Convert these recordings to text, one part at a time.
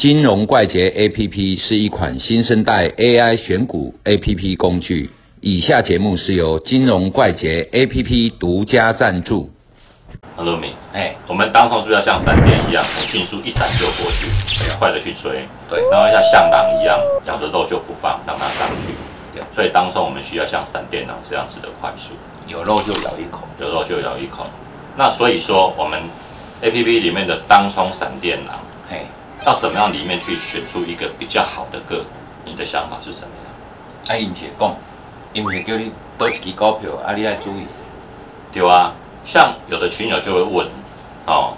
金融怪杰 APP 是一款新生代 AI 选股 APP 工具。以下节目是由金融怪杰 APP 独家赞助。Hello 敏，哎，我们当冲是不是要像闪电一样，很迅速一闪就过去，很快的去追？对然后像向狼一样，咬着肉就不放，让它上去。对所以当冲我们需要像闪电狼这样子的快速，有肉就咬一口。有肉就咬一口。那所以说，我们 A P P 里面的当冲闪电狼，嘿，要怎么样里面去选出一个比较好的个？你的想法是什么样？啊，伊毋是讲，伊毋是叫你多一支股票，啊，你要注意。对啊，像有的群友就会问，哦，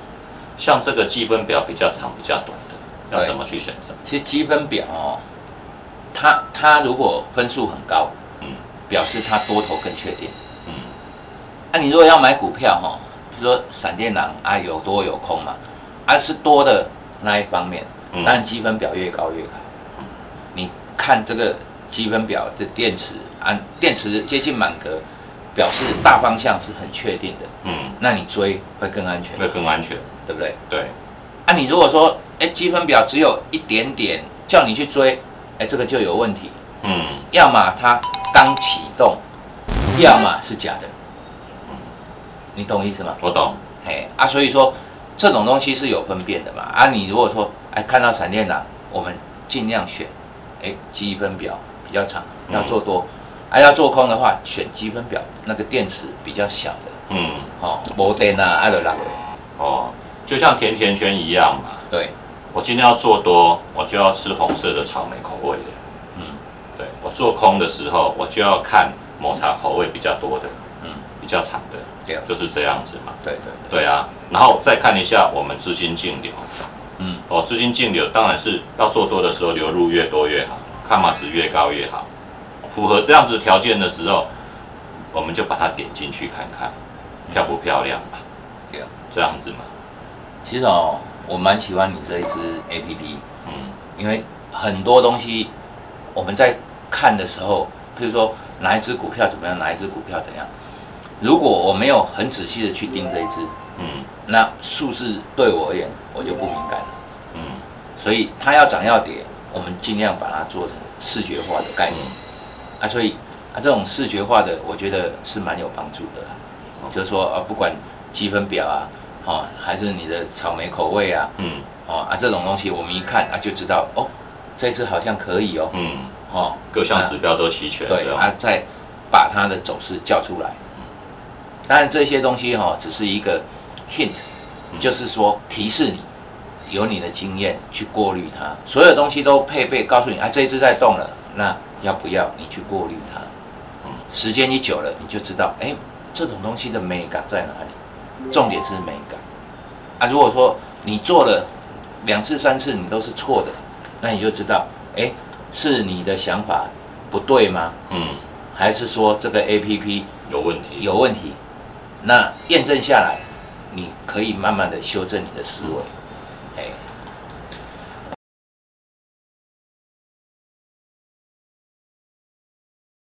像这个积分表比较长、比较短的，要怎么去选择？其实积分表哦，它它如果分数很高，嗯表示它多头更确定。嗯啊，你如果要买股票哈、哦，比如说闪电狼啊，有多有空嘛，啊是多的那一方面，嗯当然积分表越高越好。你看这个积分表的电池按，电池接近满格，表示大方向是很确定的，嗯，那你追会更安全，会更安全。对不对？对，啊，你如果说，哎，积分表只有一点点，叫你去追，哎，这个就有问题。嗯要么它刚启动，要么是假的。嗯你懂意思吗？我懂。嘿啊，所以说这种东西是有分辨的嘛。啊，你如果说哎看到闪电狼，我们尽量选哎积分表比较长，嗯。要做多，啊要做空的话，选积分表那个电池比较小的，嗯。哦，摩电啊，爱德拉哦，就像甜甜圈一样嘛。对，我今天要做多，我就要吃红色的草莓口味的。嗯。对我做空的时候，我就要看抹茶口味比较多的，嗯，比较长的，对就是这样子嘛。对对对，对啊，然后再看一下我们资金净流。嗯哦，资金净流当然是要做多的时候流入越多越好，看码值越高越好。符合这样子条件的时候，我们就把它点进去看看，漂不漂亮嘛？对啊。这样子嘛。其实哦，我蛮喜欢你这一支 A P P，嗯因为很多东西我们在看的时候，譬如说哪一只股票怎么样，哪一只股票怎样，如果我没有很仔细的去盯这一只，嗯。那数字对我而言我就不敏感了。嗯。所以它要涨要跌，我们尽量把它做成视觉化的概念。嗯。啊。所以啊，这种视觉化的，我觉得是蛮有帮助的啦。就是说啊，不管积分表啊，哦，还是你的草莓口味啊，嗯。哦啊，这种东西我们一看啊就知道哦，这一只好像可以哦，嗯，哦，各项指标都齐全。对啊，再把它的走势叫出来。当然这些东西哈、只是一个 hint，嗯就是说提示你，有你的经验去过滤它，所有东西都配备告诉你啊，这一只在动了，那要不要你去过滤它？嗯时间一久了，你就知道，哎，这种东西的美感在哪里？重点是美感啊。如果说你做了两次、三次，你都是错的，那你就知道，哎，是你的想法不对吗？嗯，还是说这个 A P P 有问题。有问题？那验证下来，你可以慢慢的修正你的思维。哎，